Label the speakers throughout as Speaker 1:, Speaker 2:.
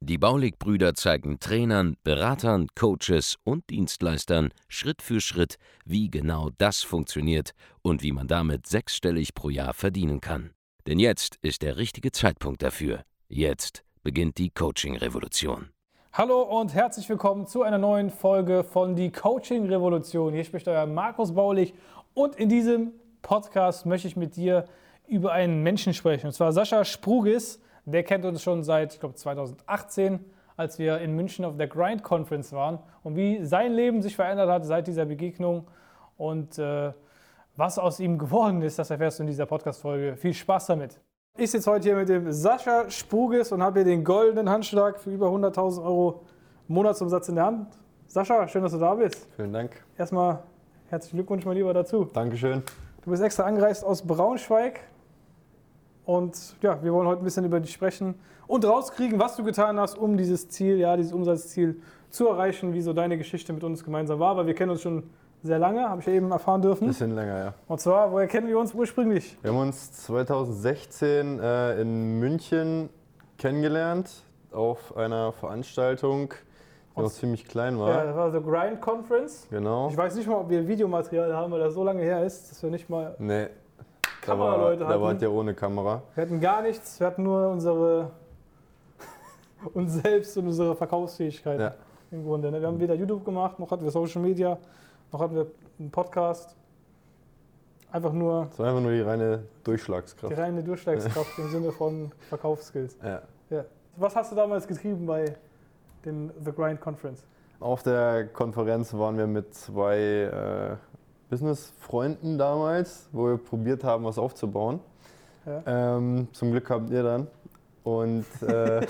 Speaker 1: Die Baulig-Brüder zeigen Trainern, Beratern, Coaches und Dienstleistern Schritt für Schritt, wie genau das funktioniert und wie man damit sechsstellig pro Jahr verdienen kann. Denn jetzt ist der richtige Zeitpunkt dafür. Jetzt beginnt die Coaching-Revolution.
Speaker 2: Hallo und herzlich willkommen zu einer neuen Folge von Die Coaching Revolution. Hier spricht euer Markus Baulich und in diesem Podcast möchte ich mit dir über einen Menschen sprechen. Und zwar Sascha Sprugis. Der kennt uns schon seit, ich glaube, 2018, als wir in München auf der Grind Conference waren. Und wie sein Leben sich verändert hat seit dieser Begegnung und äh, was aus ihm geworden ist, das erfährst du in dieser Podcast-Folge. Viel Spaß damit. Ich sitze heute hier mit dem Sascha Sprugis und habe hier den goldenen Handschlag für über 100.000 Euro Monatsumsatz in der Hand. Sascha, schön, dass du da bist.
Speaker 3: Vielen Dank.
Speaker 2: Erstmal herzlichen Glückwunsch mal lieber dazu.
Speaker 3: Dankeschön.
Speaker 2: Du bist extra angereist aus Braunschweig und ja, wir wollen heute ein bisschen über dich sprechen und rauskriegen, was du getan hast, um dieses Ziel, ja, dieses Umsatzziel zu erreichen, wie so deine Geschichte mit uns gemeinsam war, weil wir kennen uns schon sehr lange, habe ich ja eben erfahren dürfen.
Speaker 3: Bisschen länger, ja.
Speaker 2: Und zwar, woher kennen wir uns ursprünglich?
Speaker 3: Wir haben uns 2016 äh, in München kennengelernt auf einer Veranstaltung, die noch ziemlich klein war.
Speaker 2: Ja, das war so Grind Conference.
Speaker 3: Genau.
Speaker 2: Ich weiß nicht mal, ob wir Videomaterial haben, weil das so lange her ist, dass wir nicht mal
Speaker 3: Nee,
Speaker 2: Kameraleute
Speaker 3: war, da wart
Speaker 2: hatten.
Speaker 3: ihr ohne Kamera.
Speaker 2: Wir hatten gar nichts, wir hatten nur unsere uns selbst und unsere Verkaufsfähigkeit
Speaker 3: Ja.
Speaker 2: im Grunde. ne? Wir haben weder YouTube gemacht, noch hatten wir Social Media, noch hatten wir einen Podcast. Einfach nur
Speaker 3: Das war einfach nur die reine
Speaker 2: die
Speaker 3: Durchschlagskraft.
Speaker 2: reine Durchschlagskraft im Sinne von Verkaufsskills.
Speaker 3: Ja.
Speaker 2: Ja. Was hast du damals getrieben bei den The Grind Conference?
Speaker 3: Auf der Konferenz waren wir mit zwei äh, Business-Freunden damals, wo wir probiert haben, was aufzubauen.
Speaker 2: Ja.
Speaker 3: Ähm, zum Glück habt ihr dann. Und äh,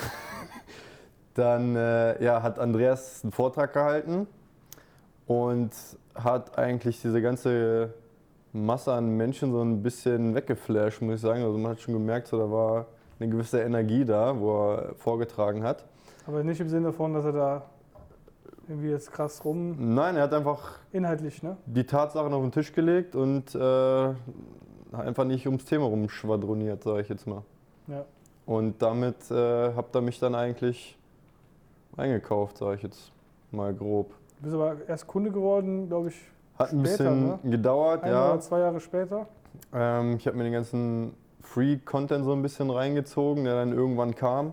Speaker 3: dann äh, ja, hat Andreas einen Vortrag gehalten und hat eigentlich diese ganze Masse an Menschen so ein bisschen weggeflasht, muss ich sagen. Also man hat schon gemerkt, so, da war eine gewisse Energie da, wo er vorgetragen hat.
Speaker 2: Aber nicht im Sinne von, dass er da irgendwie jetzt krass rum
Speaker 3: Nein, er hat einfach
Speaker 2: inhaltlich, ne?
Speaker 3: die Tatsachen auf den Tisch gelegt und äh, einfach nicht ums Thema rumschwadroniert, sage ich jetzt mal.
Speaker 2: Ja.
Speaker 3: Und damit äh, habt ihr mich dann eigentlich eingekauft, sage ich jetzt mal grob.
Speaker 2: Du bist aber erst Kunde geworden, glaube ich,
Speaker 3: Hat ein
Speaker 2: Später,
Speaker 3: bisschen
Speaker 2: ne?
Speaker 3: gedauert,
Speaker 2: ein
Speaker 3: ja.
Speaker 2: oder zwei Jahre später.
Speaker 3: Ähm, ich habe mir den ganzen Free-Content so ein bisschen reingezogen, der dann irgendwann kam.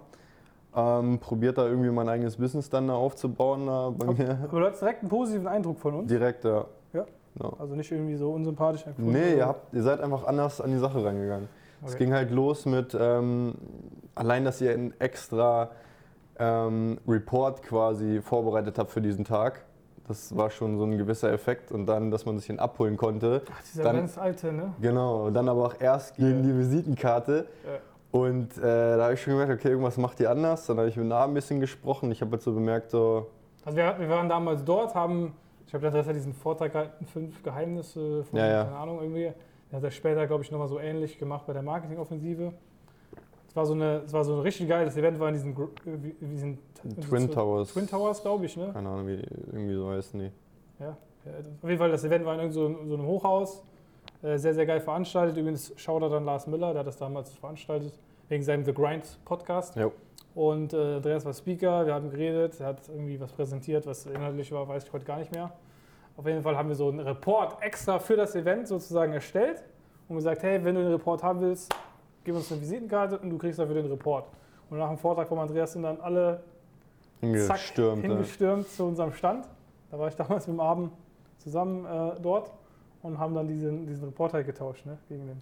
Speaker 3: Ähm, probiert da irgendwie mein eigenes Business dann da aufzubauen da bei mir.
Speaker 2: Aber du hattest direkt einen positiven Eindruck von uns.
Speaker 3: Direkt, ja.
Speaker 2: Ja.
Speaker 3: Ja.
Speaker 2: Also nicht irgendwie so unsympathisch. empfunden,
Speaker 3: Nee, ihr, habt, ihr seid einfach anders an die Sache rangegangen. Es
Speaker 2: Okay.
Speaker 3: ging halt los mit, ähm, allein, dass ihr einen extra ähm, Report quasi vorbereitet habt für diesen Tag. Das war schon so ein gewisser Effekt. Und dann, dass man sich ihn abholen konnte.
Speaker 2: Ach, dieser
Speaker 3: dann-
Speaker 2: ganz alte, ne?
Speaker 3: Genau, und dann aber auch erst gegen
Speaker 2: Ja.
Speaker 3: die Visitenkarte.
Speaker 2: Ja.
Speaker 3: Und äh, da habe ich schon gemerkt, okay, irgendwas macht ihr anders. Dann habe ich mit Namen ein bisschen gesprochen. Ich habe jetzt so bemerkt, so,
Speaker 2: Also wir, wir waren damals dort, haben, ich habe das hat diesen Vortrag gehalten, fünf Geheimnisse von,
Speaker 3: Ja, ja.
Speaker 2: keine Ahnung, irgendwie. Der hat er später, glaube ich, nochmal so ähnlich gemacht bei der Marketingoffensive. Es war so eine, es war so ein richtig geiles Event, war in diesen, wie, wie sind,
Speaker 3: Twin Towers.
Speaker 2: Twin Towers, glaube ich, ne?
Speaker 3: keine Ahnung, wie die, irgendwie so heißen die.
Speaker 2: Ja. ja. Auf jeden Fall, das Event war in so, so einem Hochhaus. Äh, sehr, sehr geil veranstaltet. Übrigens Shoutout an Lars Müller, der hat das damals veranstaltet, wegen seinem The Grind Podcast.
Speaker 3: Jo.
Speaker 2: Und äh, Andreas war Speaker, wir haben geredet, er hat irgendwie was präsentiert, was inhaltlich war, weiß ich heute gar nicht mehr. Auf jeden Fall haben wir so einen Report extra für das Event sozusagen erstellt und gesagt, hey, wenn du den Report haben willst, gib uns eine Visitenkarte und du kriegst dafür den Report. Und nach dem Vortrag von Andreas sind dann alle zack,
Speaker 3: Hingestürmt.
Speaker 2: zu unserem Stand. Da war ich damals mit dem Abend zusammen äh, dort und haben dann diesen, diesen Report halt getauscht ne, gegen den,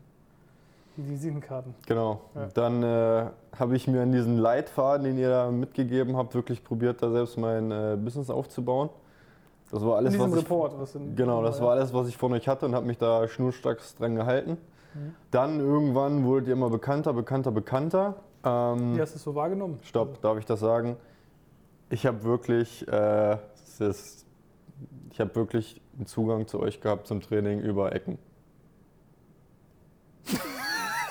Speaker 2: die Visitenkarten.
Speaker 3: Genau.
Speaker 2: Ja.
Speaker 3: Dann äh, habe ich mir an diesen Leitfaden, den ihr da mitgegeben habt, wirklich probiert, da selbst mein äh, Business aufzubauen. Das war alles, was ich,
Speaker 2: Report. Was in,
Speaker 3: Genau, das war alles, was ich von euch hatte und habe mich da schnurstracks dran gehalten.
Speaker 2: Mhm.
Speaker 3: Dann irgendwann wurdet ihr immer bekannter, bekannter, bekannter. Ähm,
Speaker 2: Wie hast du es so wahrgenommen?
Speaker 3: Stopp, darf ich das sagen? Ich habe wirklich, äh, ist, ich habe wirklich einen Zugang zu euch gehabt zum Training über Ecken.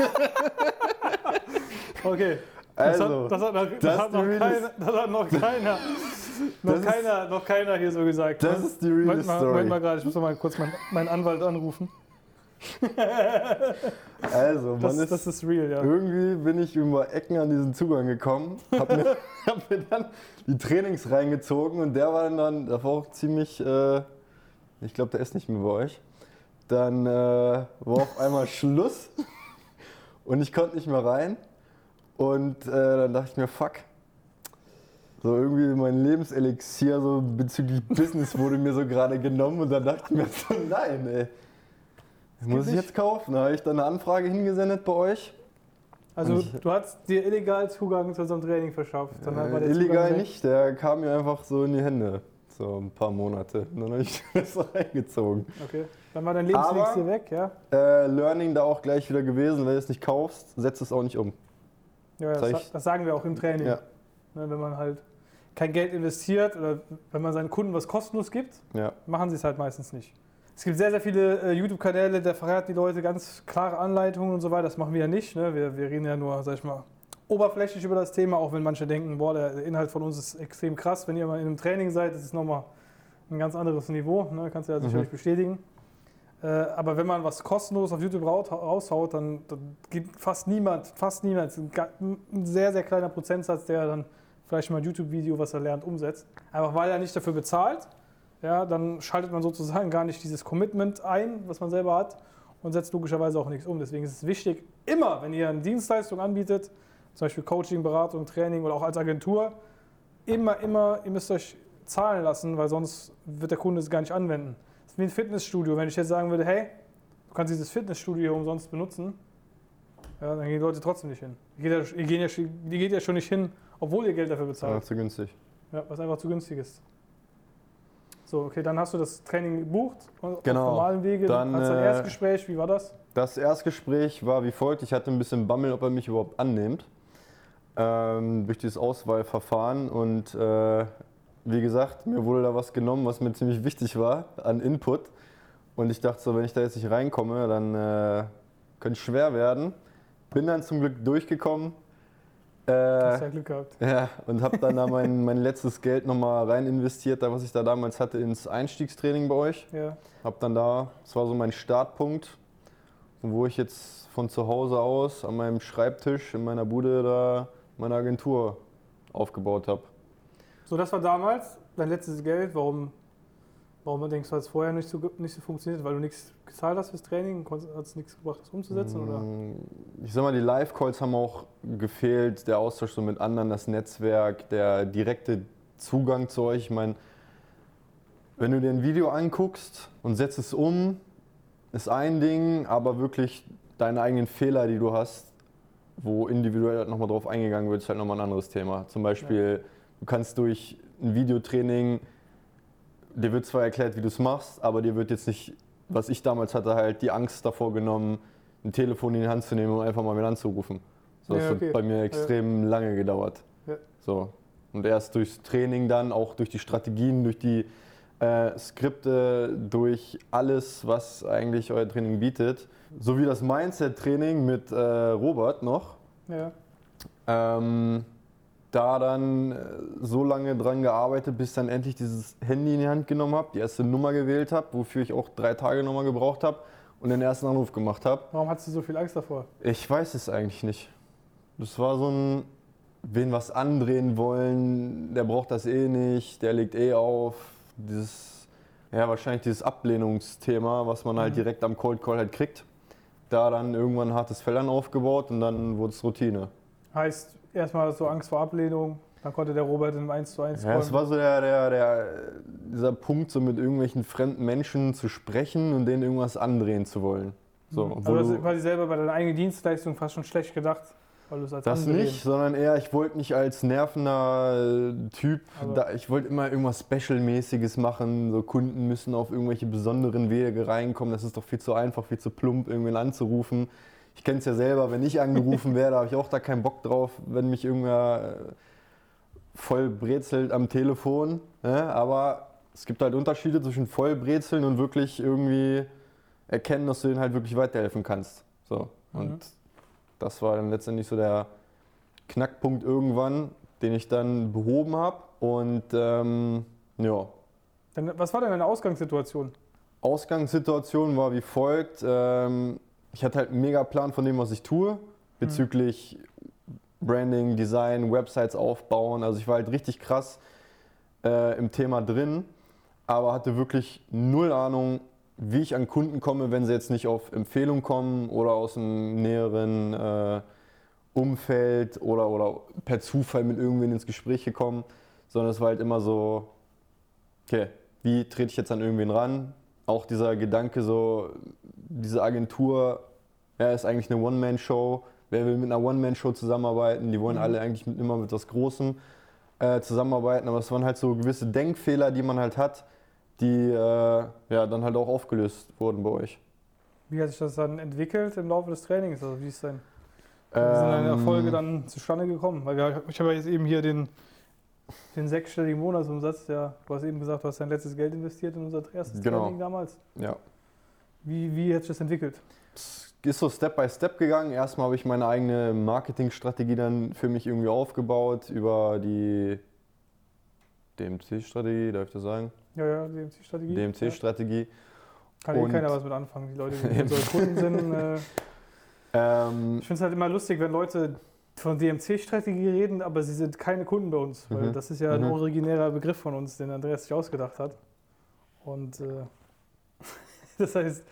Speaker 2: Okay. Das
Speaker 3: Also,
Speaker 2: hat, das hat, noch, das
Speaker 3: das
Speaker 2: hat noch, keiner, das hat noch keiner, noch
Speaker 3: ist-
Speaker 2: keiner, noch keiner hier so gesagt.
Speaker 3: das
Speaker 2: ne?
Speaker 3: ist die real
Speaker 2: Moment mal,
Speaker 3: Story.
Speaker 2: Moment mal gerade, ich muss noch mal kurz meinen, meinen Anwalt anrufen.
Speaker 3: Also,
Speaker 2: Das,
Speaker 3: ist,
Speaker 2: das ist real, ja.
Speaker 3: irgendwie bin ich über Ecken an diesen Zugang gekommen, hab mir, hab mir dann die Trainings reingezogen und der war dann, der war auch ziemlich, äh, ich glaube, der ist nicht mehr bei euch. Dann äh, war auf einmal Schluss und ich konnte nicht mehr rein und äh, dann dachte ich mir, fuck, so irgendwie mein Lebenselixier so bezüglich Business wurde mir so gerade genommen und dann dachte ich mir so, nein, ey. Das muss ich jetzt kaufen. Da habe ich dann eine Anfrage hingesendet bei euch.
Speaker 2: Also
Speaker 3: ich-
Speaker 2: du hast dir illegal Zugang zu unserem Training verschafft. Dann
Speaker 3: Äh,
Speaker 2: Zugang
Speaker 3: illegal
Speaker 2: weg.
Speaker 3: nicht, der kam mir einfach so in die Hände. So ein paar Monate. Und dann habe ich das reingezogen.
Speaker 2: Okay. Dann war dein Lebenselixier
Speaker 3: Aber-
Speaker 2: weg, ja?
Speaker 3: Äh, Learning da auch gleich wieder gewesen. Wenn du es nicht kaufst, setzt es auch nicht um.
Speaker 2: Ja, das,
Speaker 3: ich-
Speaker 2: das sagen wir auch im Training.
Speaker 3: Ja,
Speaker 2: Ne, wenn man halt kein Geld investiert oder wenn man seinen Kunden was kostenlos gibt,
Speaker 3: ja.
Speaker 2: machen sie es halt meistens nicht. Es gibt sehr, sehr viele äh, YouTube-Kanäle, da verraten die Leute ganz klare Anleitungen und so weiter. Das machen wir ja nicht. Ne? Wir, wir reden ja nur, sag ich mal, oberflächlich über das Thema, auch wenn manche denken, boah, der Inhalt von uns ist extrem krass. Wenn ihr mal in einem Training seid, ist es nochmal ein ganz anderes Niveau. Ne? Kannst du ja sicherlich bestätigen. Äh, aber wenn man was kostenlos auf YouTube raushaut, dann, dann gibt fast niemand, fast niemand, ein sehr, sehr kleiner Prozentsatz, der dann vielleicht mal ein YouTube-Video, was er lernt, umsetzt. Einfach weil er nicht dafür bezahlt. Ja, dann schaltet man sozusagen gar nicht dieses Commitment ein, was man selber hat und setzt logischerweise auch nichts um. Deswegen ist es wichtig, immer, wenn ihr eine Dienstleistung anbietet, zum Beispiel Coaching, Beratung, Training oder auch als Agentur, immer, immer, ihr müsst euch zahlen lassen, weil sonst wird der Kunde es gar nicht anwenden. Das ist wie ein Fitnessstudio. Wenn ich jetzt sagen würde, hey, du kannst dieses Fitnessstudio hier umsonst benutzen, ja, dann gehen die Leute trotzdem nicht hin. Die geht, ja, die, gehen ja, schon- die geht ja schon nicht hin, obwohl ihr Geld dafür bezahlt.
Speaker 3: war zu günstig.
Speaker 2: Ja, was einfach zu günstig ist. So, okay, dann hast du das Training gebucht auf
Speaker 3: Genau.
Speaker 2: normalen Wege.
Speaker 3: Dann,
Speaker 2: hast du ein
Speaker 3: äh,
Speaker 2: Erstgespräch, wie war das?
Speaker 3: Das Erstgespräch war wie folgt. Ich hatte ein bisschen Bammel, ob er mich überhaupt annimmt. Ähm, durch dieses Auswahlverfahren. Und äh, wie gesagt, mir wurde da was genommen, was mir ziemlich wichtig war an Input. Und ich dachte so, wenn ich da jetzt nicht reinkomme, dann äh, könnte es schwer werden. Bin dann zum Glück durchgekommen. Äh,
Speaker 2: Hast ja Glück gehabt.
Speaker 3: ja, und habe dann da mein, mein letztes Geld nochmal rein investiert, da was ich da damals hatte, ins Einstiegstraining bei euch.
Speaker 2: Ja.
Speaker 3: Hab dann da, das war so mein Startpunkt, wo ich jetzt von zu Hause aus an meinem Schreibtisch in meiner Bude da meine Agentur aufgebaut habe.
Speaker 2: So, das war damals dein letztes Geld. Warum, warum denkst du, hat es vorher nicht so, nicht so funktioniert? Weil du nichts gezahlt hast fürs Training? Hat es nichts gebracht, das umzusetzen? Oder?
Speaker 3: Mm, Ich sag mal, die Live-Calls haben auch gefehlt, der Austausch so mit anderen, das Netzwerk, der direkte Zugang zu euch. Ich meine, wenn du dir ein Video anguckst und setzt es um, ist ein Ding, aber wirklich deine eigenen Fehler, die du hast, wo individuell nochmal drauf eingegangen wird, ist halt nochmal ein anderes Thema. Zum Beispiel, du kannst durch ein Videotraining, dir wird zwar erklärt, wie du es machst, aber dir wird jetzt nicht, was ich damals hatte, halt die Angst davor genommen, ein Telefon in die Hand zu nehmen und einfach mal wieder anzurufen. So, das
Speaker 2: Ja, okay.
Speaker 3: hat bei mir extrem lange gedauert.
Speaker 2: Ja.
Speaker 3: So. Und erst durchs Training dann, auch durch die Strategien, durch die äh, Skripte, durch alles, was eigentlich euer Training bietet, sowie das Mindset-Training mit äh, Robert noch,
Speaker 2: Ja.
Speaker 3: ähm, da dann äh, so lange dran gearbeitet, bis dann endlich dieses Handy in die Hand genommen habe, die erste Nummer gewählt habe, wofür ich auch drei Tage nochmal gebraucht habe und den ersten Anruf gemacht habe.
Speaker 2: Warum hattest du so viel Angst davor?
Speaker 3: Ich weiß es eigentlich nicht. Das war so ein, wen was andrehen wollen, der braucht das eh nicht, der legt eh auf. Dieses, ja, wahrscheinlich dieses Ablehnungsthema, was man halt
Speaker 2: Mhm.
Speaker 3: direkt am Cold Call halt kriegt. Da dann irgendwann hartes Fell aufgebaut und dann wurde es Routine.
Speaker 2: Heißt, erstmal du Angst vor Ablehnung, dann konnte der Robert im 1 zu 1
Speaker 3: Ja, es war so der, der, der, dieser Punkt, so mit irgendwelchen fremden Menschen zu sprechen und denen irgendwas andrehen zu wollen. So,
Speaker 2: Also
Speaker 3: obwohl
Speaker 2: du hast
Speaker 3: du-
Speaker 2: quasi selber bei deiner eigenen Dienstleistung fast schon schlecht gedacht, weil als
Speaker 3: Das
Speaker 2: Andrehen-
Speaker 3: nicht, sondern eher, ich wollte nicht als nervender äh, Typ,
Speaker 2: Aber-
Speaker 3: da, ich wollte immer irgendwas Special-mäßiges machen. So Kunden müssen auf irgendwelche besonderen Wege reinkommen. Das ist doch viel zu einfach, viel zu plump, irgendwen anzurufen. Ich kenne es ja selber, wenn ich angerufen werde, habe ich auch da keinen Bock drauf, wenn mich irgendwer äh, voll brezelt am Telefon. Ne? Aber es gibt halt Unterschiede zwischen voll brezeln und wirklich irgendwie erkennen, dass du denen halt wirklich weiterhelfen kannst. So. Und
Speaker 2: Mhm.
Speaker 3: das war dann letztendlich so der Knackpunkt irgendwann, den ich dann behoben habe. Und ähm, ja,
Speaker 2: was war denn deine Ausgangssituation?
Speaker 3: Ausgangssituation war wie folgt. Ähm, ich hatte halt einen mega Plan von dem, was ich tue, bezüglich Branding, Design, Websites aufbauen. Also ich war halt richtig krass äh, im Thema drin, aber hatte wirklich null Ahnung, wie ich an Kunden komme, wenn sie jetzt nicht auf Empfehlung kommen oder aus einem näheren äh, Umfeld oder, oder per Zufall mit irgendwen ins Gespräch gekommen, sondern es war halt immer so, okay, wie trete ich jetzt an irgendwen ran? Auch dieser Gedanke so, diese Agentur, ja, ist eigentlich eine One-Man-Show. Wer will mit einer One-Man-Show zusammenarbeiten? Die wollen alle eigentlich mit, immer mit was Großem äh, zusammenarbeiten, aber es waren halt so gewisse Denkfehler, die man halt hat, die äh, ja, dann halt auch aufgelöst wurden bei euch.
Speaker 2: Wie hat sich das dann entwickelt im Laufe des Trainings? Also wie ist denn wie sind deine
Speaker 3: Ähm,
Speaker 2: Erfolge dann zustande gekommen? Weil wir, ich habe ja jetzt eben hier den, den sechsstelligen Monatsumsatz. Ja, du hast eben gesagt, du hast dein letztes Geld investiert in unser erstes
Speaker 3: Genau.
Speaker 2: Training damals.
Speaker 3: Ja.
Speaker 2: Wie, wie hat sich das entwickelt?
Speaker 3: Es ist so Step by Step gegangen. Erstmal habe ich meine eigene Marketingstrategie dann für mich irgendwie aufgebaut über die DMC-Strategie, darf ich das sagen?
Speaker 2: Ja, ja, DMC-Strategie.
Speaker 3: DMC-Strategie.
Speaker 2: Kann
Speaker 3: Und-
Speaker 2: keiner was mit anfangen. Die Leute, die unsere Kunden sind. Äh,
Speaker 3: Ähm,
Speaker 2: ich finde es halt immer lustig, wenn Leute von DMC-Strategie reden, aber sie sind keine Kunden bei uns. Weil
Speaker 3: Mhm.
Speaker 2: das ist ja ein
Speaker 3: Mhm.
Speaker 2: originärer Begriff von uns, den Andreas sich ausgedacht hat. Und äh, das heißt,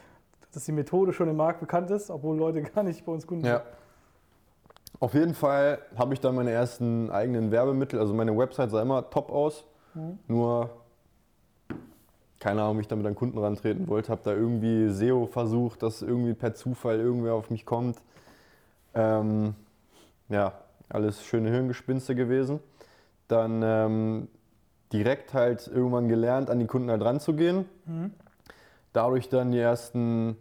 Speaker 2: dass die Methode schon im Markt bekannt ist, obwohl Leute gar nicht bei uns Kunden
Speaker 3: Ja. Auf jeden Fall habe ich dann meine ersten eigenen Werbemittel, also meine Website sah immer top aus,
Speaker 2: Mhm.
Speaker 3: nur keine Ahnung, wie ich damit an Kunden rantreten wollte, habe da irgendwie SEO versucht, dass irgendwie per Zufall irgendwer auf mich kommt. Ähm, ja, alles schöne Hirngespinste gewesen. Dann ähm, direkt halt irgendwann gelernt, an die Kunden halt ranzugehen.
Speaker 2: Mhm.
Speaker 3: Dadurch dann die ersten,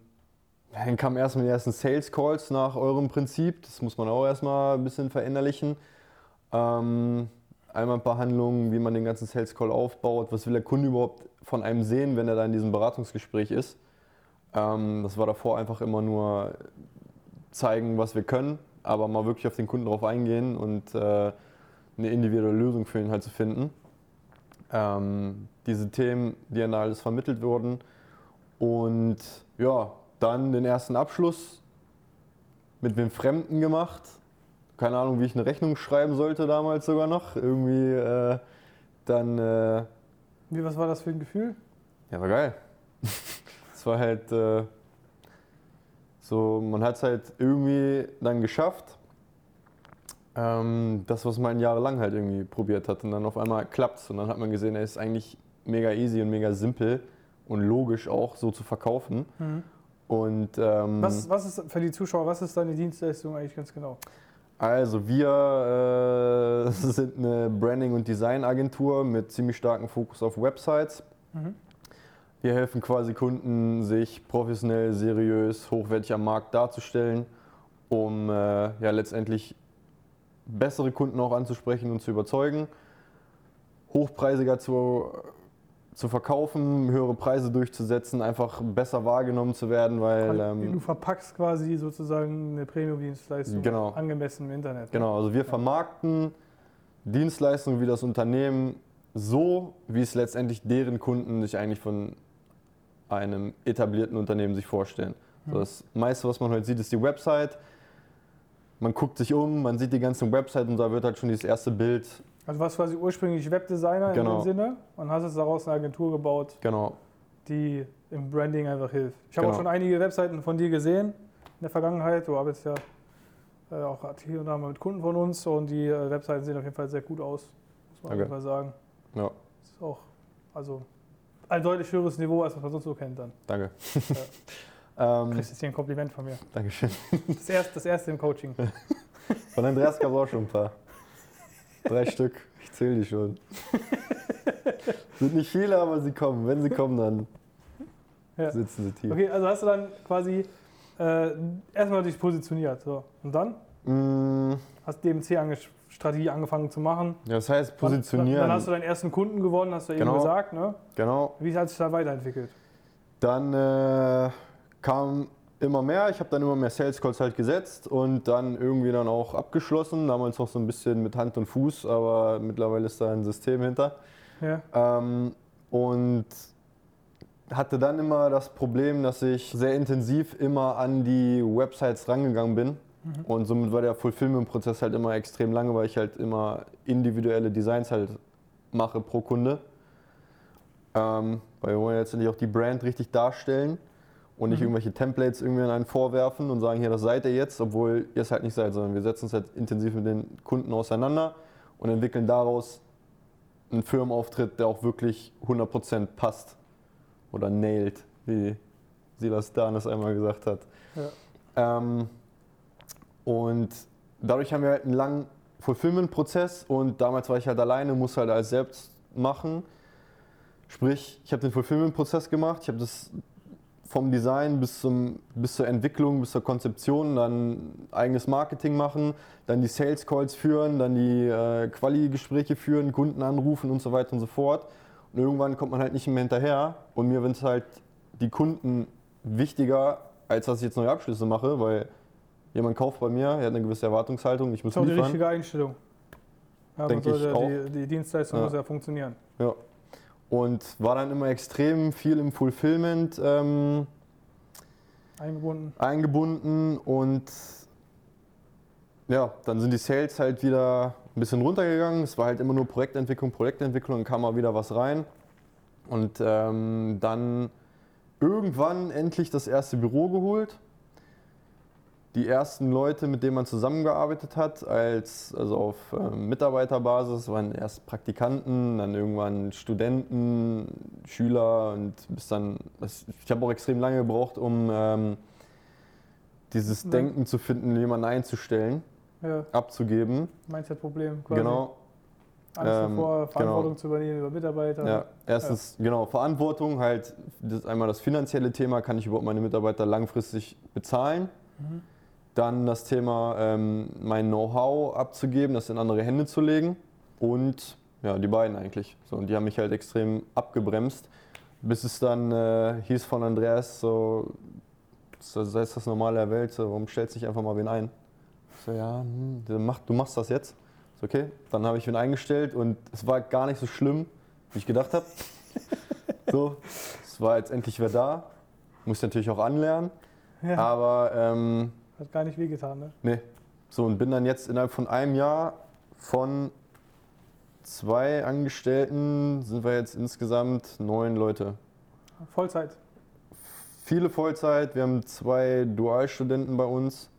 Speaker 3: dann kamen erstmal die ersten Sales Calls nach eurem Prinzip. Das muss man auch erstmal ein bisschen verinnerlichen. Ähm, einmal ein paar Handlungen, wie man den ganzen Sales Call aufbaut. Was will der Kunde überhaupt von einem sehen, wenn er da in diesem Beratungsgespräch ist? Ähm, das war davor einfach immer nur zeigen, was wir können, aber mal wirklich auf den Kunden drauf eingehen und äh, eine individuelle Lösung für ihn halt zu finden. Ähm, diese Themen, die dann alles vermittelt wurden. Und ja, dann den ersten Abschluss mit wem Fremden gemacht. Keine Ahnung, wie ich eine Rechnung schreiben sollte damals sogar noch. Irgendwie äh, dann, äh,
Speaker 2: Wie, was war das für ein Gefühl?
Speaker 3: ja, war geil. Es war halt äh, so, man hat es halt irgendwie dann geschafft. Ähm, das, was man jahrelang halt irgendwie probiert hat. Und dann auf einmal klappt Und dann hat man gesehen, es ist eigentlich mega easy und mega simpel und logisch auch so zu verkaufen. Und ähm,
Speaker 2: Was, was ist für die Zuschauer, was ist deine Dienstleistung eigentlich ganz genau?
Speaker 3: Also wir äh, sind eine Branding- und Designagentur mit ziemlich starkem Fokus auf Websites.
Speaker 2: Mhm.
Speaker 3: Wir helfen quasi Kunden, sich professionell, seriös, hochwertig am Markt darzustellen, um äh, ja, letztendlich bessere Kunden auch anzusprechen und zu überzeugen, hochpreisiger zu, zu verkaufen, höhere Preise durchzusetzen, einfach besser wahrgenommen zu werden, weil...
Speaker 2: du
Speaker 3: Ähm,
Speaker 2: verpackst quasi sozusagen eine Premium-Dienstleistung
Speaker 3: Genau.
Speaker 2: angemessen im Internet.
Speaker 3: Genau, also wir vermarkten Dienstleistungen wie das Unternehmen so, wie es letztendlich deren Kunden sich eigentlich von einem etablierten Unternehmen sich vorstellen. So, das meiste, was man heute sieht, ist die Website. Man guckt sich um, man sieht die ganzen Websites und da wird halt schon dieses erste Bild.
Speaker 2: Also warst quasi ursprünglich Webdesigner in
Speaker 3: Genau.
Speaker 2: dem Sinne und hast jetzt daraus eine Agentur gebaut,
Speaker 3: Genau,
Speaker 2: die im Branding einfach hilft. Ich habe
Speaker 3: Genau.
Speaker 2: auch schon einige Webseiten von dir gesehen in der Vergangenheit. Du arbeitest ja äh, auch hier und da mal mit Kunden von uns und die äh, Webseiten sehen auf jeden Fall sehr gut aus, muss man auf
Speaker 3: Danke.
Speaker 2: jeden Fall sagen.
Speaker 3: ja,
Speaker 2: ist auch also ein deutlich höheres Niveau, als was man sonst so kennt dann.
Speaker 3: danke.
Speaker 2: Du
Speaker 3: ähm,
Speaker 2: kriegst jetzt hier ein Kompliment von mir.
Speaker 3: Dankeschön.
Speaker 2: Das erste, das erste im Coaching.
Speaker 3: Von Andreas gab es auch schon ein paar. Drei Stück, ich zähle die schon. Sind nicht viele, aber sie kommen. Wenn sie kommen, dann
Speaker 2: Ja.
Speaker 3: sitzen sie tief.
Speaker 2: Okay, also hast du dann quasi äh, erstmal dich positioniert. So. Und dann
Speaker 3: Mm,
Speaker 2: hast DMC-Strategie angefangen zu machen.
Speaker 3: Ja, das heißt
Speaker 2: Dann,
Speaker 3: positionieren.
Speaker 2: dann hast du deinen ersten Kunden gewonnen, hast du eben
Speaker 3: Genau.
Speaker 2: gesagt. Ne?
Speaker 3: genau.
Speaker 2: Wie hat sich da weiterentwickelt?
Speaker 3: Dann äh, kam immer mehr. Ich habe dann immer mehr Sales Calls halt gesetzt und dann irgendwie dann auch abgeschlossen. Damals noch so ein bisschen mit Hand und Fuß, aber mittlerweile ist da ein System hinter.
Speaker 2: Ja.
Speaker 3: Ähm, und hatte dann immer das Problem, dass ich sehr intensiv immer an die Websites rangegangen bin. Und somit war der Fulfillment-Prozess halt immer extrem lange, weil ich halt immer individuelle Designs halt mache pro Kunde. Ähm, weil wir wollen ja letztendlich auch die Brand richtig darstellen und nicht irgendwelche Templates irgendwie an einen vorwerfen und sagen, hier, das seid ihr jetzt, obwohl ihr es halt nicht seid, sondern wir setzen uns halt intensiv mit den Kunden auseinander und entwickeln daraus einen Firmenauftritt, der auch wirklich 100% passt oder nailt, wie Silas Danes einmal gesagt hat.
Speaker 2: Ja.
Speaker 3: Ähm, und dadurch haben wir halt einen langen Fulfillment-Prozess und damals war ich halt alleine, musste halt alles selbst machen. Sprich, ich habe den Fulfillment-Prozess gemacht, ich habe das vom Design bis, zum, bis zur Entwicklung, bis zur Konzeption, dann eigenes Marketing machen, dann die Sales Calls führen, dann die äh, Quali-Gespräche führen, Kunden anrufen und so weiter und so fort. Und irgendwann kommt man halt nicht mehr hinterher. Und mir sind halt die Kunden wichtiger, als dass ich jetzt neue Abschlüsse mache, weil jemand kauft bei mir, er hat eine gewisse Erwartungshaltung, ich muss
Speaker 2: Das ist auch die
Speaker 3: liefern.
Speaker 2: richtige Einstellung. Ja, man
Speaker 3: Denk ich auch.
Speaker 2: die, die Dienstleistung
Speaker 3: Ja.
Speaker 2: muss ja funktionieren.
Speaker 3: Ja. Und war dann immer extrem viel im Fulfillment ähm,
Speaker 2: Eingebunden.
Speaker 3: eingebunden und ja, dann sind die Sales halt wieder ein bisschen runtergegangen. Es war halt immer nur Projektentwicklung, Projektentwicklung, dann kam mal wieder was rein. Und ähm, dann irgendwann endlich das erste Büro geholt. Die ersten Leute, mit denen man zusammengearbeitet hat, als, also auf ähm, Mitarbeiterbasis, waren erst Praktikanten, dann irgendwann Studenten, Schüler und bis dann, das, ich habe auch extrem lange gebraucht, um ähm, dieses
Speaker 2: Ja.
Speaker 3: Denken zu finden, jemanden einzustellen,
Speaker 2: Ja,
Speaker 3: abzugeben.
Speaker 2: Mindset-Problem quasi.
Speaker 3: Genau.
Speaker 2: Angst
Speaker 3: Ähm,
Speaker 2: davor, Verantwortung
Speaker 3: genau.
Speaker 2: zu übernehmen über Mitarbeiter.
Speaker 3: Ja, erstens, genau, Verantwortung, halt das einmal das finanzielle Thema, kann ich überhaupt meine Mitarbeiter langfristig bezahlen?
Speaker 2: Mhm.
Speaker 3: Dann das Thema, ähm, mein Know-how abzugeben, das in andere Hände zu legen. Und ja, die beiden eigentlich. So, und die haben mich halt extrem abgebremst, bis es dann äh, hieß von Andreas, so, das ist das Normale der Welt, so, warum stellst du nicht einfach mal wen ein? Ich So, ja, hm, du mach- du machst das jetzt. So, okay, dann habe ich wen eingestellt und es war gar nicht so schlimm, wie ich gedacht habe. so, es war jetzt endlich wer da. Muss natürlich auch anlernen.
Speaker 2: Ja.
Speaker 3: Aber ähm,
Speaker 2: Hat gar nicht wehgetan, ne?
Speaker 3: nee. So, und bin dann jetzt innerhalb von einem Jahr von zwei Angestellten sind wir jetzt insgesamt neun Leute.
Speaker 2: Vollzeit.
Speaker 3: Viele Vollzeit, wir haben zwei Dualstudenten bei uns.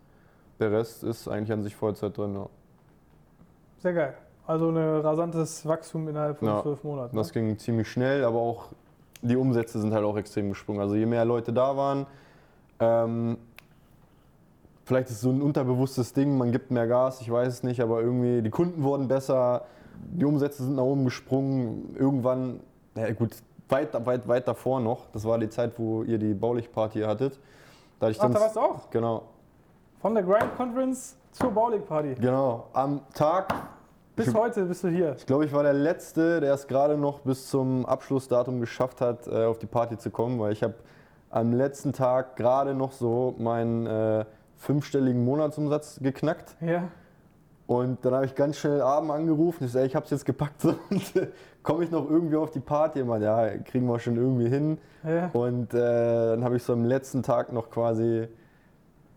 Speaker 3: Der Rest ist eigentlich an sich Vollzeit drin. Ja.
Speaker 2: Sehr geil. Also ein rasantes Wachstum innerhalb von
Speaker 3: Ja,
Speaker 2: zwölf Monaten.
Speaker 3: Das
Speaker 2: ne?
Speaker 3: ging ziemlich schnell, aber auch die Umsätze sind halt auch extrem gesprungen. Also je mehr Leute da waren, ähm, vielleicht ist es so ein unterbewusstes Ding, man gibt mehr Gas, ich weiß es nicht, aber irgendwie die Kunden wurden besser, die Umsätze sind nach oben gesprungen. Irgendwann, ja gut, weit, weit, weit davor noch, das war die Zeit, wo ihr die Baulichtparty hattet. Da hatte ich
Speaker 2: Ach,
Speaker 3: dann,
Speaker 2: da warst du auch.
Speaker 3: genau,
Speaker 2: Von der Grind Conference zur Bowling Party.
Speaker 3: genau, am Tag
Speaker 2: Bis
Speaker 3: Ich-
Speaker 2: heute bist du hier.
Speaker 3: Ich glaube, ich war der Letzte, der es gerade noch bis zum Abschlussdatum geschafft hat, äh, auf die Party zu kommen, weil ich habe am letzten Tag gerade noch so meinen äh, fünfstelligen Monatsumsatz geknackt.
Speaker 2: Ja.
Speaker 3: Und dann habe ich ganz schnell Abend angerufen. Ich sage, ich habe es jetzt gepackt. So, äh, Komme ich noch irgendwie auf die Party? Man, ja, kriegen wir schon irgendwie hin.
Speaker 2: ja.
Speaker 3: Und äh, dann habe ich so am letzten Tag noch quasi,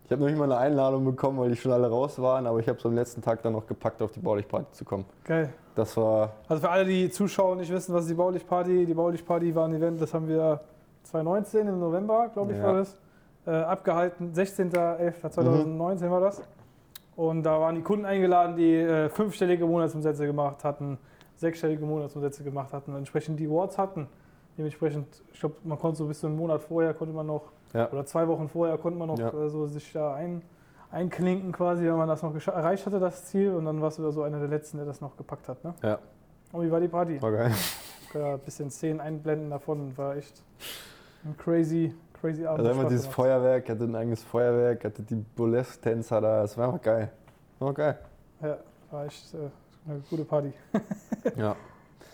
Speaker 3: ich habe noch nicht mal eine Einladung bekommen, weil die schon alle raus waren, aber ich habe so am letzten Tag dann noch gepackt, auf die Baulichtparty zu kommen.
Speaker 2: Geil.
Speaker 3: Das war
Speaker 2: Also für alle, die zuschauen und nicht wissen, was ist die Baulichtparty. Die Baulichtparty war ein Event, das haben wir 2019 im November, glaube ich,
Speaker 3: Ja.
Speaker 2: war das, äh, abgehalten. 16.11.2019 war das. Und da waren die Kunden eingeladen, die äh, fünfstellige Monatsumsätze gemacht hatten, sechsstellige Monatsumsätze gemacht hatten, und entsprechend die Awards hatten. Dementsprechend, ich glaube, man konnte so bis zu einem Monat vorher, konnte man noch,
Speaker 3: Ja.
Speaker 2: oder zwei Wochen vorher, konnte man noch
Speaker 3: Ja.
Speaker 2: äh, so sich da ein, einklinken quasi, wenn man das noch erreicht hatte, das Ziel. Und dann warst du da so einer der Letzten, der das noch gepackt hat. Ne?
Speaker 3: Ja.
Speaker 2: Und wie war die Party?
Speaker 3: War geil.
Speaker 2: Ja, ein bisschen Szenen einblenden davon, war echt ein crazy, crazy Abend.
Speaker 3: Also
Speaker 2: Spaß
Speaker 3: dieses
Speaker 2: gemacht.
Speaker 3: Feuerwerk, hatte ein eigenes Feuerwerk, hatte die Burlesque-Tänzer da, das war einfach geil. War geil.
Speaker 2: Ja, war echt äh, eine gute Party.
Speaker 3: Ja.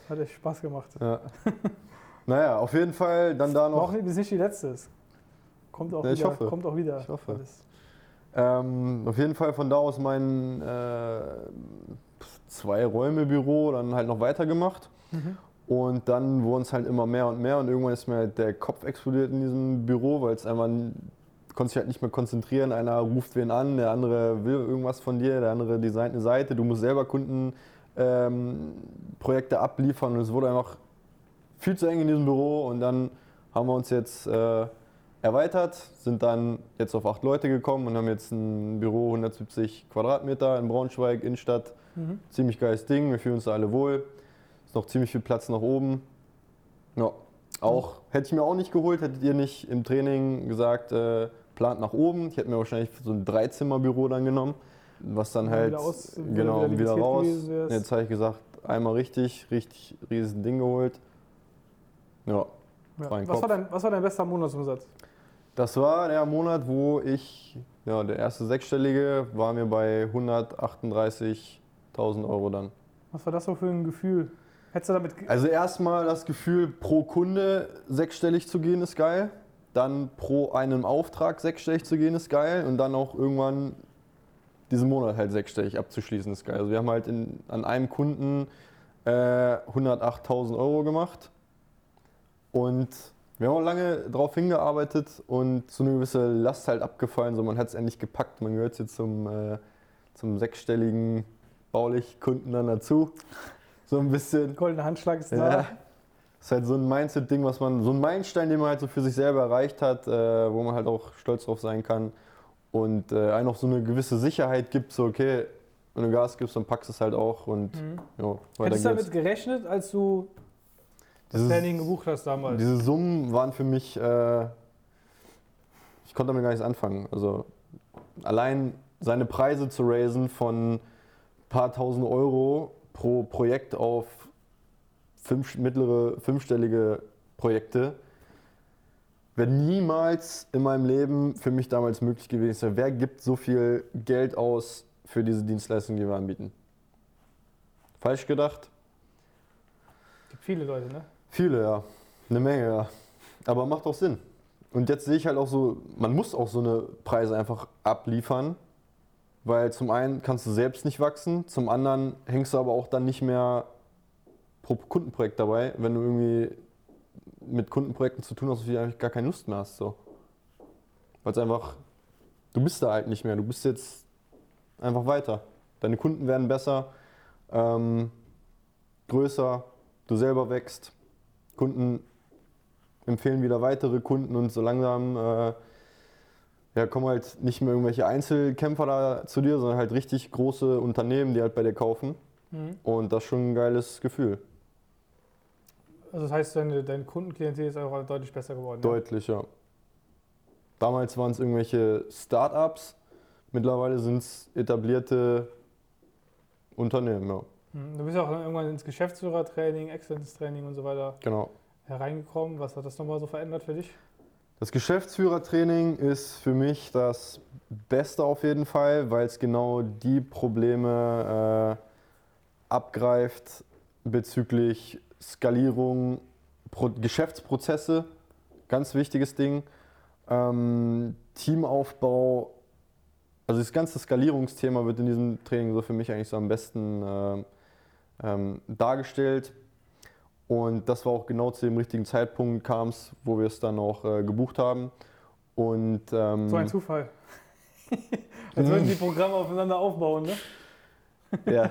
Speaker 2: Hat echt Spaß gemacht.
Speaker 3: ja. naja, auf jeden Fall dann da
Speaker 2: auch
Speaker 3: noch.
Speaker 2: nicht, bis nicht die letzte ist. kommt auch
Speaker 3: Ja, ich
Speaker 2: wieder.
Speaker 3: hoffe.
Speaker 2: Kommt auch wieder.
Speaker 3: Ich hoffe.
Speaker 2: Alles.
Speaker 3: Ähm, auf jeden Fall von da aus mein äh, zwei Räume Büro dann halt noch weitergemacht.
Speaker 2: Mhm.
Speaker 3: Und dann wurden es halt immer mehr und mehr und irgendwann ist mir halt der Kopf explodiert in diesem Büro, weil es einfach n- konnte sich halt nicht mehr konzentrieren. Einer ruft wen an, der andere will irgendwas von dir, der andere designt eine Seite, du musst selber Kundenprojekte ähm, Projekte abliefern und es wurde einfach viel zu eng in diesem Büro und dann haben wir uns jetzt äh, erweitert, sind dann jetzt auf acht Leute gekommen und haben jetzt ein Büro 170 Quadratmeter in Braunschweig, Innenstadt.
Speaker 2: Mhm.
Speaker 3: Ziemlich geiles Ding, wir fühlen uns da alle wohl. Ist noch ziemlich viel Platz nach oben. Ja, auch hätte ich mir auch nicht geholt, hättet ihr nicht im Training gesagt, äh, plant nach oben. Ich hätte mir wahrscheinlich so ein Dreizimmerbüro dann genommen, was dann halt
Speaker 2: wieder aus-
Speaker 3: genau
Speaker 2: wieder
Speaker 3: wieder raus. Jetzt habe ich gesagt, einmal richtig, richtig riesen Ding geholt. Ja,
Speaker 2: Ja. Was,
Speaker 3: Kopf.
Speaker 2: war dein, was war dein bester Monatsumsatz?
Speaker 3: das war der Monat, wo ich, ja, der erste sechsstellige war mir bei 138.000 Euro dann.
Speaker 2: Was war das so für ein Gefühl? Hättest du damit.
Speaker 3: Also erstmal das Gefühl, pro Kunde sechsstellig zu gehen ist geil. Dann pro einem Auftrag sechsstellig zu gehen ist geil. Und dann auch irgendwann diesen Monat halt sechsstellig abzuschließen ist geil. Also wir haben halt in, an einem Kunden äh, 108.000 Euro gemacht. Und wir haben auch lange darauf hingearbeitet und so eine gewisse Last halt abgefallen. So man hat es endlich gepackt. Man gehört jetzt zum, äh, zum sechsstelligen Baulich-Kunden dann dazu. So ein bisschen.
Speaker 2: Goldener Handschlag ist da.
Speaker 3: Ja. Das ist halt so ein Mindset-Ding, was man, so ein Meilenstein, den man halt so für sich selber erreicht hat, äh, wo man halt auch stolz drauf sein kann und äh, einem auch so eine gewisse Sicherheit gibt, so okay, wenn du Gas gibst, dann packst du es halt auch und
Speaker 2: Mhm.
Speaker 3: ja,
Speaker 2: Hättest du damit gerechnet, als du das
Speaker 3: Dieses-
Speaker 2: Training gebucht hast damals?
Speaker 3: Diese Summen waren für mich, äh, ich konnte damit gar nichts anfangen. Also allein seine Preise zu raisen von ein paar tausend Euro pro Projekt auf fünf, mittlere, fünfstellige Projekte, wäre niemals in meinem Leben für mich damals möglich gewesen. Wer gibt so viel Geld aus für diese Dienstleistung, die wir anbieten? Falsch gedacht?
Speaker 2: gibt viele Leute, ne?
Speaker 3: Viele, ja. Eine Menge, ja. Aber macht auch Sinn. Und jetzt sehe ich halt auch so, man muss auch so eine Preise einfach abliefern, weil zum einen kannst du selbst nicht wachsen, zum anderen hängst du aber auch dann nicht mehr pro Kundenprojekt dabei, wenn du irgendwie mit Kundenprojekten zu tun hast, auf die du eigentlich gar keine Lust mehr hast. So. Weil es einfach, du bist da halt nicht mehr, du bist jetzt einfach weiter. Deine Kunden werden besser, ähm, größer, du selber wächst, Kunden empfehlen wieder weitere Kunden und so langsam äh, ja, kommen halt nicht mehr irgendwelche Einzelkämpfer da zu dir, sondern halt richtig große Unternehmen, die halt bei dir kaufen.
Speaker 2: Mhm.
Speaker 3: Und das ist schon ein geiles Gefühl.
Speaker 2: Also das heißt, deine, dein Kundenklientel ist auch deutlich besser geworden.
Speaker 3: Deutlich, ja. Damals waren es irgendwelche Start-ups, mittlerweile sind es etablierte Unternehmen, ja.
Speaker 2: Mhm. Du bist ja auch dann irgendwann ins Geschäftsführertraining, Exzellenz-Training und so weiter
Speaker 3: Genau.
Speaker 2: hereingekommen. Was hat das nochmal so verändert für dich?
Speaker 3: Das Geschäftsführertraining ist für mich das Beste auf jeden Fall, weil es genau die Probleme äh, abgreift bezüglich Skalierung, Pro Geschäftsprozesse, ganz wichtiges Ding, ähm, Teamaufbau. Also das ganze Skalierungsthema wird in diesem Training so für mich eigentlich so am besten ähm, ähm, dargestellt. Und das war auch genau zu dem richtigen Zeitpunkt kam es, wo wir es dann auch äh, gebucht haben. Und ähm,
Speaker 2: So ein Zufall. Als würden die Programme aufeinander aufbauen, ne?
Speaker 3: ja.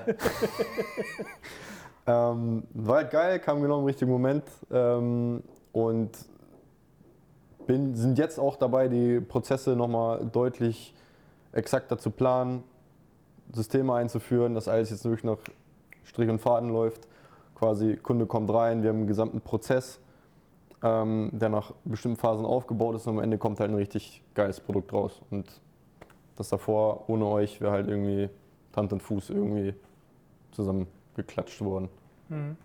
Speaker 3: ähm, war halt geil, kam genau im richtigen Moment. Ähm, und bin, sind jetzt auch dabei, die Prozesse nochmal deutlich exakter zu planen, Systeme einzuführen, dass alles jetzt wirklich nach Strich und Faden läuft. Quasi Kunde kommt rein, wir haben einen gesamten Prozess, ähm, der nach bestimmten Phasen aufgebaut ist und am Ende kommt halt ein richtig geiles Produkt raus. Und das davor ohne euch wäre halt irgendwie Hand und Fuß irgendwie zusammengeklatscht worden.
Speaker 2: Mhm.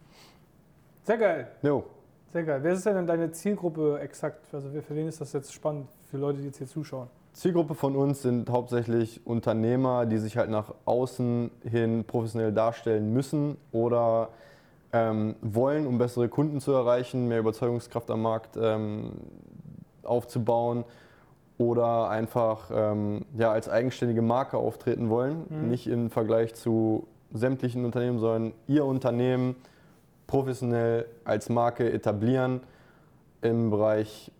Speaker 2: Sehr geil,
Speaker 3: Jo,
Speaker 2: sehr geil. Wer ist denn deine Zielgruppe exakt? Also für wen ist das jetzt spannend, für Leute, die jetzt hier zuschauen?
Speaker 3: Zielgruppe von uns sind hauptsächlich Unternehmer, die sich halt nach außen hin professionell darstellen müssen oder ähm, wollen, um bessere Kunden zu erreichen, mehr Überzeugungskraft am Markt ähm, aufzubauen oder einfach ähm, ja, als eigenständige Marke auftreten wollen, mhm. nicht im Vergleich zu sämtlichen Unternehmen, sondern ihr Unternehmen professionell als Marke etablieren im Bereich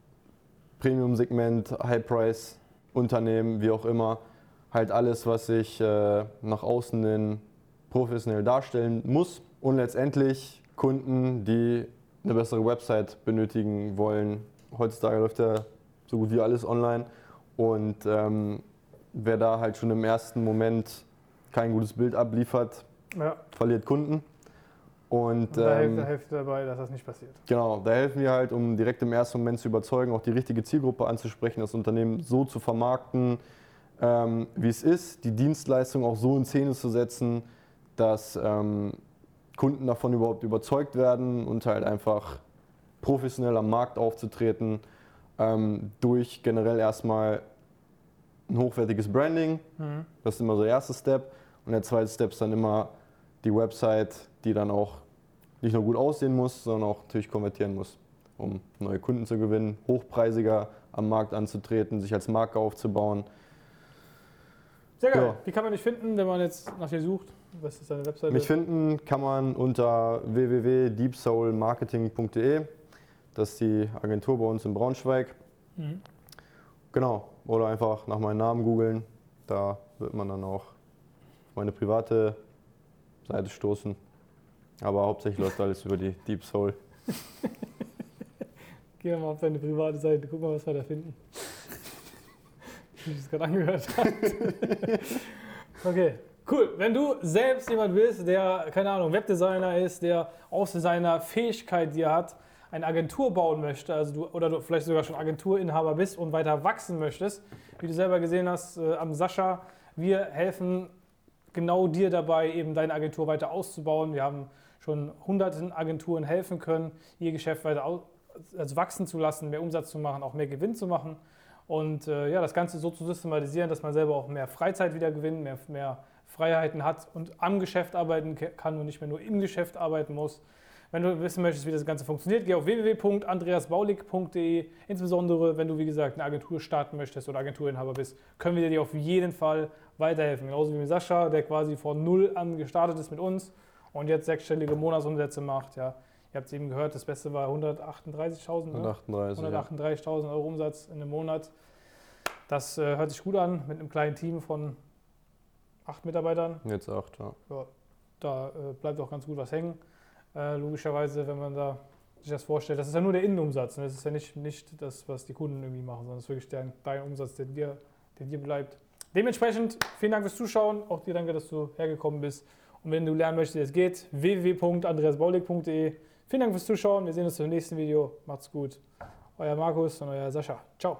Speaker 3: Premium-Segment, High-Price-Unternehmen, wie auch immer. Halt alles, was sich äh, nach außen hin professionell darstellen muss und letztendlich Kunden, die eine bessere Website benötigen wollen. Heutzutage läuft ja so gut wie alles online und ähm, wer da halt schon im ersten Moment kein gutes Bild abliefert, ja. verliert Kunden.
Speaker 2: Und, da, ähm, hilft, hilft dabei, dass das nicht passiert.
Speaker 3: Genau, da helfen wir halt, um direkt im ersten Moment zu überzeugen, auch die richtige Zielgruppe anzusprechen, das Unternehmen so zu vermarkten, ähm, wie es ist, die Dienstleistung auch so in Szene zu setzen, dass ähm, Kunden davon überhaupt überzeugt werden und halt einfach professionell am Markt aufzutreten, ähm, durch generell erstmal ein hochwertiges Branding. Mhm. Das ist immer so der erste Step. Und der zweite Step ist dann immer die Website, die dann auch nicht nur gut aussehen muss, sondern auch natürlich konvertieren muss, um neue Kunden zu gewinnen, hochpreisiger am Markt anzutreten, sich als Marke aufzubauen.
Speaker 2: Sehr geil. Ja. Wie kann man dich finden, wenn man jetzt nach dir sucht? Was ist deine Webseite?
Speaker 3: Mich finden kann man unter www.deepsoulmarketing.de. Das ist die Agentur bei uns in Braunschweig. Mhm. Genau. Oder einfach nach meinem Namen googeln. Da wird man dann auch meine private Seite stoßen. Aber hauptsächlich läuft alles über die Deep Soul.
Speaker 2: Gehen wir mal auf deine private Seite, guck mal, was wir da finden. Wie ich es gerade angehört habe. okay, cool. Wenn du selbst jemand bist, der, keine Ahnung, Webdesigner ist, der aus seiner Fähigkeit, die er hat, eine Agentur bauen möchte, also du, oder du vielleicht sogar schon Agenturinhaber bist und weiter wachsen möchtest, wie du selber gesehen hast äh, am Sascha, wir helfen genau dir dabei, eben deine Agentur weiter auszubauen. Wir haben schon hunderten Agenturen helfen können, ihr Geschäft weiter aus, also wachsen zu lassen, mehr Umsatz zu machen, auch mehr Gewinn zu machen. Und äh, ja, das Ganze so zu systematisieren, dass man selber auch mehr Freizeit wieder gewinnt, mehr, mehr Freiheiten hat und am Geschäft arbeiten kann und nicht mehr nur im Geschäft arbeiten muss. Wenn du wissen möchtest, wie das Ganze funktioniert, geh auf www.andreasbaulig.de. Insbesondere, wenn du, wie gesagt, eine Agentur starten möchtest oder Agenturinhaber bist, können wir dir auf jeden Fall weiterhelfen. Genauso wie mit Sascha, der quasi von Null an gestartet ist mit uns und jetzt sechsstellige Monatsumsätze macht. Ja. Ihr habt es eben gehört, das Beste war 138.000
Speaker 3: ne?
Speaker 2: 138 Euro Umsatz in einem Monat. Das äh, hört sich gut an mit einem kleinen Team von acht Mitarbeitern.
Speaker 3: Jetzt acht, ja. ja
Speaker 2: da äh, bleibt auch ganz gut was hängen. Äh, logischerweise, wenn man da sich das vorstellt, das ist ja nur der Innenumsatz. Ne? Das ist ja nicht, nicht das, was die Kunden irgendwie machen, sondern es ist wirklich der, dein Umsatz, der dir, der dir bleibt. Dementsprechend vielen Dank fürs Zuschauen. Auch dir danke, dass du hergekommen bist. Und wenn du lernen möchtest, wie es geht, www.andreasbaulig.de. Vielen Dank fürs Zuschauen. Wir sehen uns im nächsten Video. Macht's gut. Euer Markus und euer Sascha. Ciao.